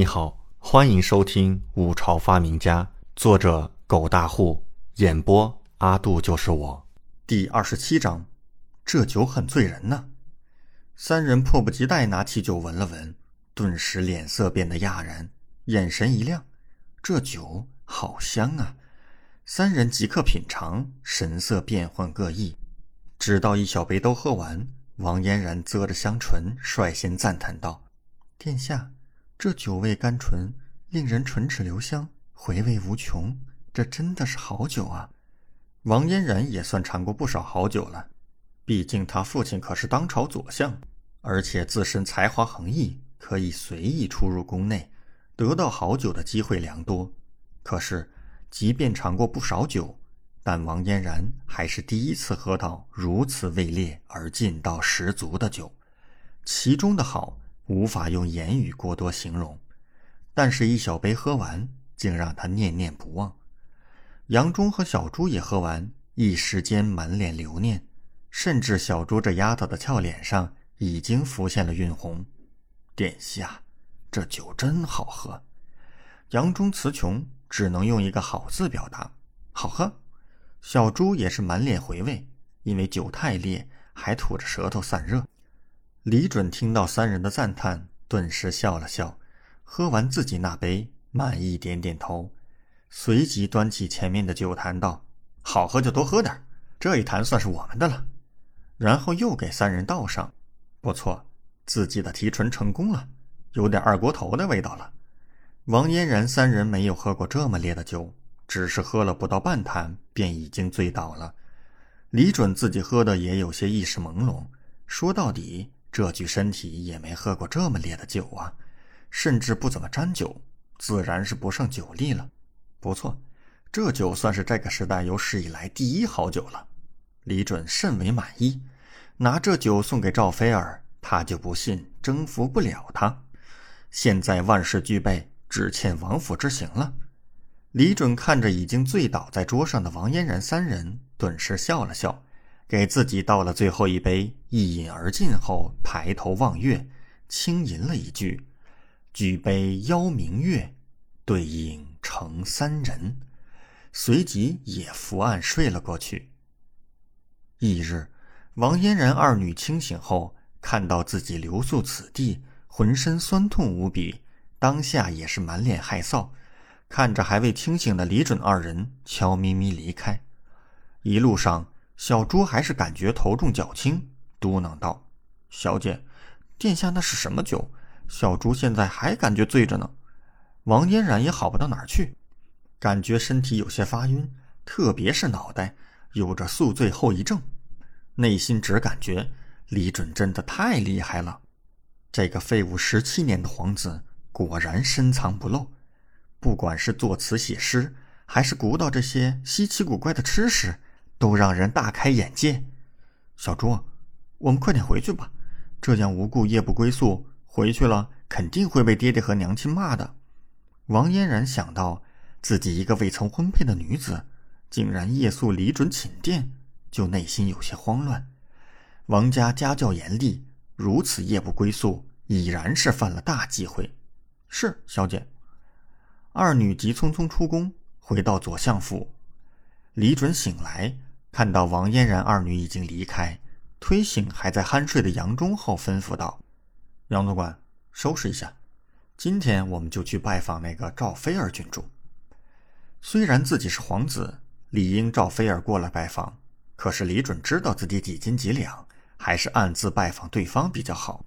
你好，欢迎收听《五朝发明家》，作者狗大户，演播阿杜就是我。第二十七章，这酒很醉人呢。三人迫不及待拿起酒闻了闻，顿时脸色变得讶然，眼神一亮。这酒好香啊！三人即刻品尝，神色变幻各异。直到一小杯都喝完，王嫣然啧着香唇，率先赞叹道：“殿下。”这酒味甘醇，令人唇齿留香，回味无穷。这真的是好酒啊！王嫣然也算尝过不少好酒了，毕竟他父亲可是当朝左相，而且自身才华横溢，可以随意出入宫内，得到好酒的机会良多。可是，即便尝过不少酒，但王嫣然还是第一次喝到如此味烈而劲道十足的酒，其中的好。无法用言语过多形容，但是，一小杯喝完，竟让他念念不忘。杨忠和小朱也喝完，一时间满脸留念，甚至小朱这丫头的俏脸上已经浮现了晕红。殿下，这酒真好喝。杨忠词穷，只能用一个好字表达：好喝。小朱也是满脸回味，因为酒太烈，还吐着舌头散热。李准听到三人的赞叹，顿时笑了笑，喝完自己那杯，满意点点头，随即端起前面的酒坛道：“好喝就多喝点，这一坛算是我们的了。”然后又给三人倒上。不错，自己的提纯成功了，有点二锅头的味道了。王嫣然三人没有喝过这么烈的酒，只是喝了不到半坛，便已经醉倒了。李准自己喝的也有些意识朦胧，说到底。这具身体也没喝过这么烈的酒啊，甚至不怎么沾酒，自然是不胜酒力了。不错，这酒算是这个时代有史以来第一好酒了。李准甚为满意，拿这酒送给赵菲儿，他就不信征服不了她。现在万事俱备，只欠王府之行了。李准看着已经醉倒在桌上的王嫣然三人，顿时笑了笑。给自己倒了最后一杯，一饮而尽后，抬头望月，轻吟了一句：“举杯邀明月，对影成三人。”随即也伏案睡了过去。翌日，王嫣然二女清醒后，看到自己留宿此地，浑身酸痛无比，当下也是满脸害臊，看着还未清醒的李准二人，悄咪咪离开。一路上。小朱还是感觉头重脚轻，嘟囔道：“小姐，殿下那是什么酒？小朱现在还感觉醉着呢。”王嫣然也好不到哪儿去，感觉身体有些发晕，特别是脑袋有着宿醉后遗症，内心只感觉李准真的太厉害了。这个废物十七年的皇子果然深藏不露，不管是作词写诗，还是鼓捣这些稀奇古怪的吃食。都让人大开眼界。小朱，我们快点回去吧，这样无故夜不归宿，回去了肯定会被爹爹和娘亲骂的。王嫣然想到自己一个未曾婚配的女子，竟然夜宿李准寝殿，就内心有些慌乱。王家家教严厉，如此夜不归宿，已然是犯了大忌讳。是小姐。二女急匆匆出宫，回到左相府。李准醒来。看到王嫣然二女已经离开，推醒还在酣睡的杨忠后，吩咐道：“杨总管，收拾一下，今天我们就去拜访那个赵菲儿郡主。虽然自己是皇子，理应赵菲儿过来拜访，可是李准知道自己几斤几两，还是暗自拜访对方比较好。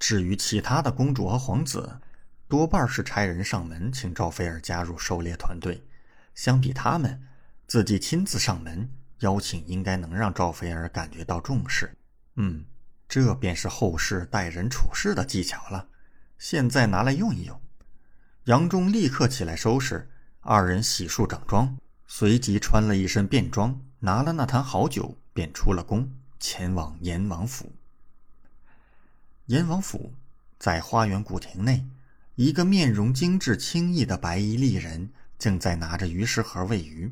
至于其他的公主和皇子，多半是差人上门请赵菲儿加入狩猎团队。相比他们，自己亲自上门。”邀请应该能让赵菲儿感觉到重视，嗯，这便是后世待人处事的技巧了。现在拿来用一用。杨忠立刻起来收拾，二人洗漱整装，随即穿了一身便装，拿了那坛好酒，便出了宫，前往阎王府。阎王府在花园古亭内，一个面容精致、清逸的白衣丽人正在拿着鱼食盒喂鱼。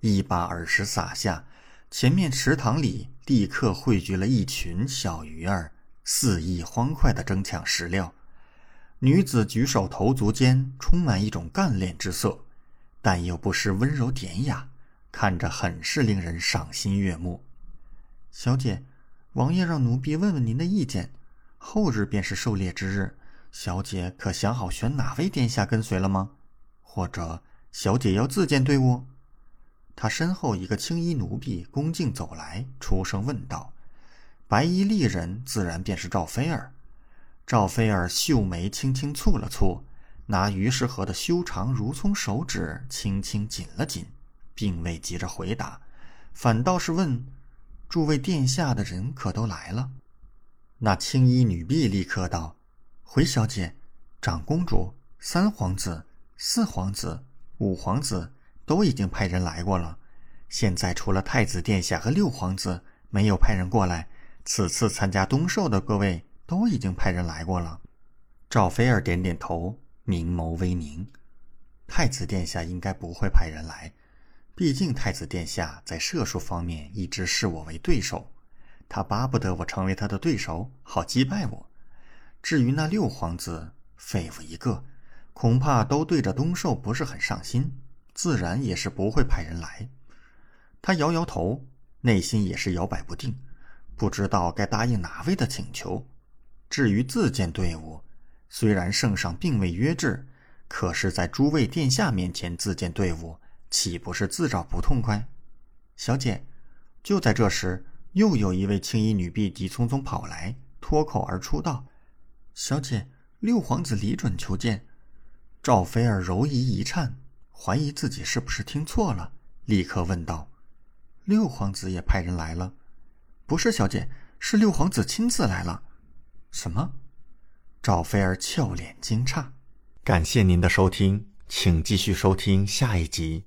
一把饵食撒下，前面池塘里立刻汇聚了一群小鱼儿，肆意欢快地争抢食料。女子举手投足间充满一种干练之色，但又不失温柔典雅，看着很是令人赏心悦目。小姐，王爷让奴婢问问您的意见。后日便是狩猎之日，小姐可想好选哪位殿下跟随了吗？或者，小姐要自荐队伍？他身后一个青衣奴婢恭敬走来，出声问道：“白衣丽人自然便是赵菲儿。”赵菲儿秀眉轻轻蹙了蹙，拿于世和的修长如葱手指轻轻紧了紧，并未急着回答，反倒是问：“诸位殿下的人可都来了？”那青衣女婢立刻道：“回小姐，长公主、三皇子、四皇子、五皇子都已经派人来过了。现在除了太子殿下和六皇子没有派人过来，此次参加东狩的各位。”都已经派人来过了。赵菲儿点点头，明眸微凝。太子殿下应该不会派人来，毕竟太子殿下在射术方面一直视我为对手，他巴不得我成为他的对手，好击败我。至于那六皇子，废物一个，恐怕都对着东寿不是很上心，自然也是不会派人来。他摇摇头，内心也是摇摆不定，不知道该答应哪位的请求。至于自荐队伍，虽然圣上并未约制，可是，在诸位殿下面前自荐队伍，岂不是自找不痛快？小姐，就在这时，又有一位青衣女婢急匆匆跑来，脱口而出道：“小姐，六皇子李准求见。”赵菲儿柔仪一颤，怀疑自己是不是听错了，立刻问道：“六皇子也派人来了？”“不是，小姐，是六皇子亲自来了。”什么？赵菲儿俏脸惊诧。感谢您的收听，请继续收听下一集。